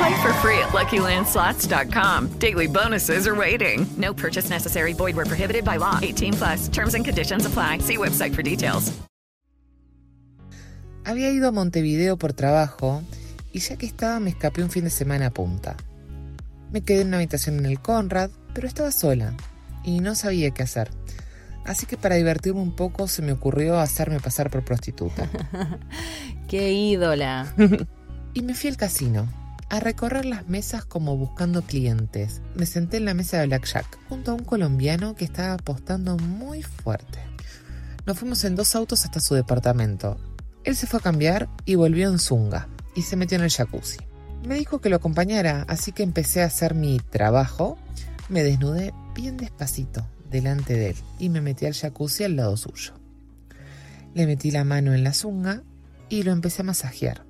Play for free at LuckyLandSlots.com. Daily bonuses are waiting. No purchase necessary. Void where prohibited by law. 18 plus. Terms and conditions apply. See website for details. Había ido a Montevideo por trabajo y ya que estaba me escapé un fin de semana a punta. Me quedé en una habitación en el Conrad, pero estaba sola y no sabía qué hacer. Así que para divertirme un poco se me ocurrió hacerme pasar por prostituta. ¡Qué ídola! y me fui al casino, a recorrer las mesas como buscando clientes. Me senté en la mesa de Blackjack, junto a un colombiano que estaba apostando muy fuerte. Nos fuimos en dos autos hasta su departamento. Él se fue a cambiar y volvió en zunga, y se metió en el jacuzzi. Me dijo que lo acompañara, así que empecé a hacer mi trabajo. Me desnudé bien despacito delante de él y me metí al jacuzzi al lado suyo. Le metí la mano en la zunga y lo empecé a masajear.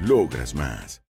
Logras más.